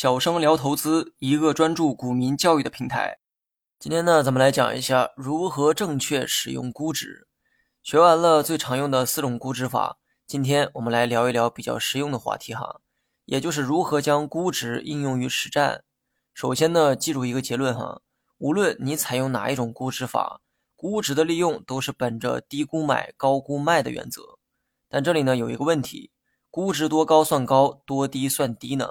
小生聊投资，一个专注股民教育的平台。今天呢，咱们来讲一下如何正确使用估值。学完了最常用的四种估值法，今天我们来聊一聊比较实用的话题哈，也就是如何将估值应用于实战。首先呢，记住一个结论哈，无论你采用哪一种估值法，估值的利用都是本着低估买、高估卖的原则。但这里呢有一个问题，估值多高算高，多低算低呢？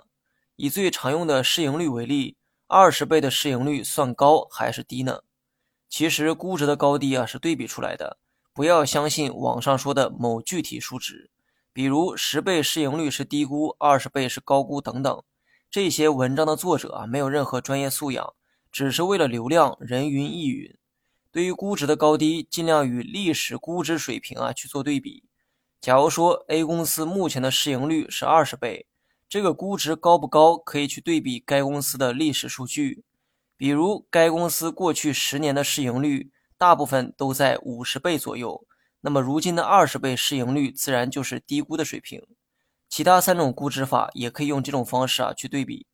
以最常用的市盈率为例，二十倍的市盈率算高还是低呢？其实估值的高低啊是对比出来的，不要相信网上说的某具体数值，比如十倍市盈率是低估，二十倍是高估等等。这些文章的作者啊没有任何专业素养，只是为了流量，人云亦云。对于估值的高低，尽量与历史估值水平啊去做对比。假如说 A 公司目前的市盈率是二十倍，这个估值高不高，可以去对比该公司的历史数据。比如，该公司过去十年的市盈率大部分都在五十倍左右，那么如今的二十倍市盈率自然就是低估的水平。其他三种估值法也可以用这种方式啊去对比。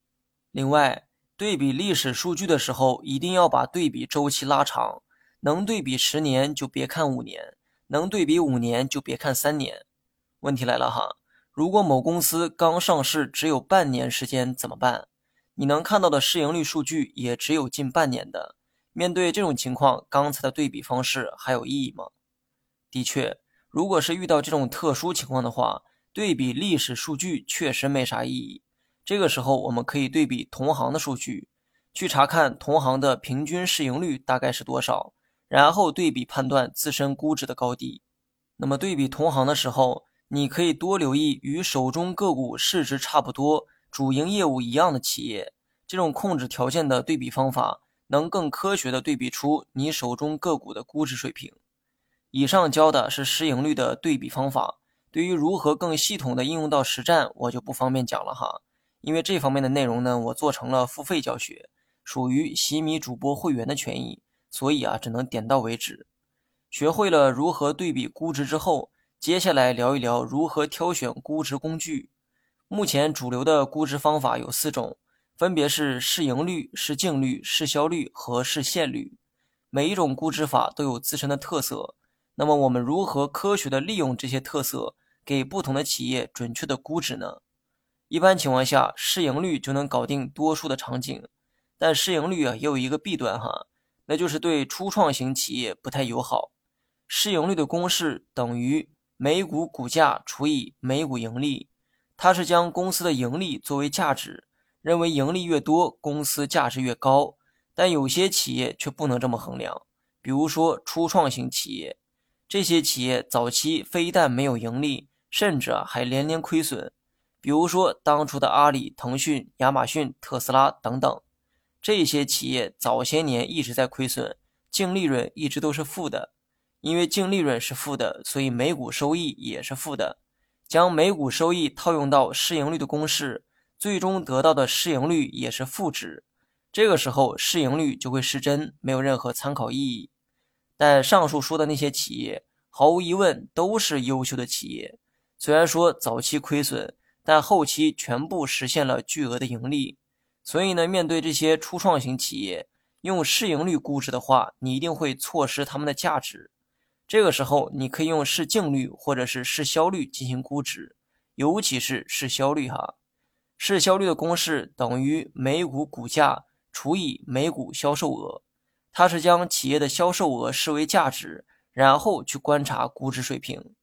另外，对比历史数据的时候，一定要把对比周期拉长，能对比十年就别看五年。能对比五年就别看三年。问题来了哈，如果某公司刚上市只有半年时间怎么办？你能看到的市盈率数据也只有近半年的。面对这种情况，刚才的对比方式还有意义吗？的确，如果是遇到这种特殊情况的话，对比历史数据确实没啥意义。这个时候，我们可以对比同行的数据，去查看同行的平均市盈率大概是多少。然后对比判断自身估值的高低。那么对比同行的时候，你可以多留意与手中个股市值差不多、主营业务一样的企业。这种控制条件的对比方法，能更科学的对比出你手中个股的估值水平。以上教的是市盈率的对比方法。对于如何更系统的应用到实战，我就不方便讲了哈，因为这方面的内容呢，我做成了付费教学，属于洗米主播会员的权益。所以啊，只能点到为止。学会了如何对比估值之后，接下来聊一聊如何挑选估值工具。目前主流的估值方法有四种，分别是市盈率、市净率、市销率和市现率。每一种估值法都有自身的特色。那么我们如何科学的利用这些特色，给不同的企业准确的估值呢？一般情况下，市盈率就能搞定多数的场景，但市盈率啊也有一个弊端哈。那就是对初创型企业不太友好。市盈率的公式等于每股股价除以每股盈利，它是将公司的盈利作为价值，认为盈利越多，公司价值越高。但有些企业却不能这么衡量，比如说初创型企业，这些企业早期非但没有盈利，甚至啊还连连亏损。比如说当初的阿里、腾讯、亚马逊、特斯拉等等。这些企业早些年一直在亏损，净利润一直都是负的。因为净利润是负的，所以每股收益也是负的。将每股收益套用到市盈率的公式，最终得到的市盈率也是负值。这个时候，市盈率就会失真，没有任何参考意义。但上述说的那些企业，毫无疑问都是优秀的企业。虽然说早期亏损，但后期全部实现了巨额的盈利。所以呢，面对这些初创型企业，用市盈率估值的话，你一定会错失他们的价值。这个时候，你可以用市净率或者是市销率进行估值，尤其是市销率哈。市销率的公式等于每股股价除以每股销售额，它是将企业的销售额视为价值，然后去观察估值水平。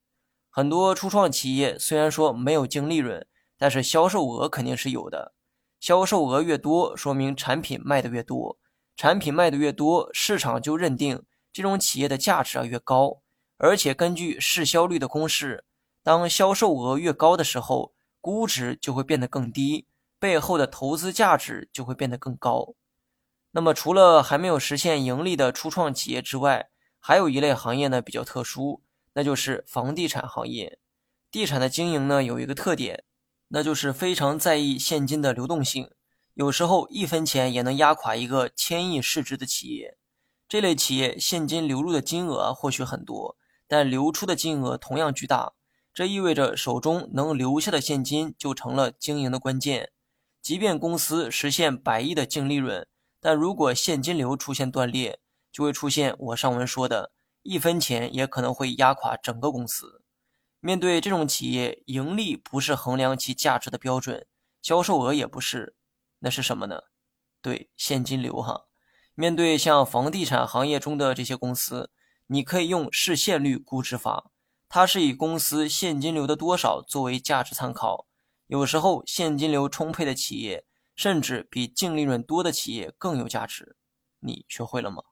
很多初创企业虽然说没有净利润，但是销售额肯定是有的。销售额越多，说明产品卖的越多，产品卖的越多，市场就认定这种企业的价值啊越高。而且根据市销率的公式，当销售额越高的时候，估值就会变得更低，背后的投资价值就会变得更高。那么，除了还没有实现盈利的初创企业之外，还有一类行业呢比较特殊，那就是房地产行业。地产的经营呢有一个特点。那就是非常在意现金的流动性，有时候一分钱也能压垮一个千亿市值的企业。这类企业现金流入的金额或许很多，但流出的金额同样巨大。这意味着手中能留下的现金就成了经营的关键。即便公司实现百亿的净利润，但如果现金流出现断裂，就会出现我上文说的，一分钱也可能会压垮整个公司。面对这种企业，盈利不是衡量其价值的标准，销售额也不是，那是什么呢？对，现金流哈。面对像房地产行业中的这些公司，你可以用市现率估值法，它是以公司现金流的多少作为价值参考。有时候现金流充沛的企业，甚至比净利润多的企业更有价值。你学会了吗？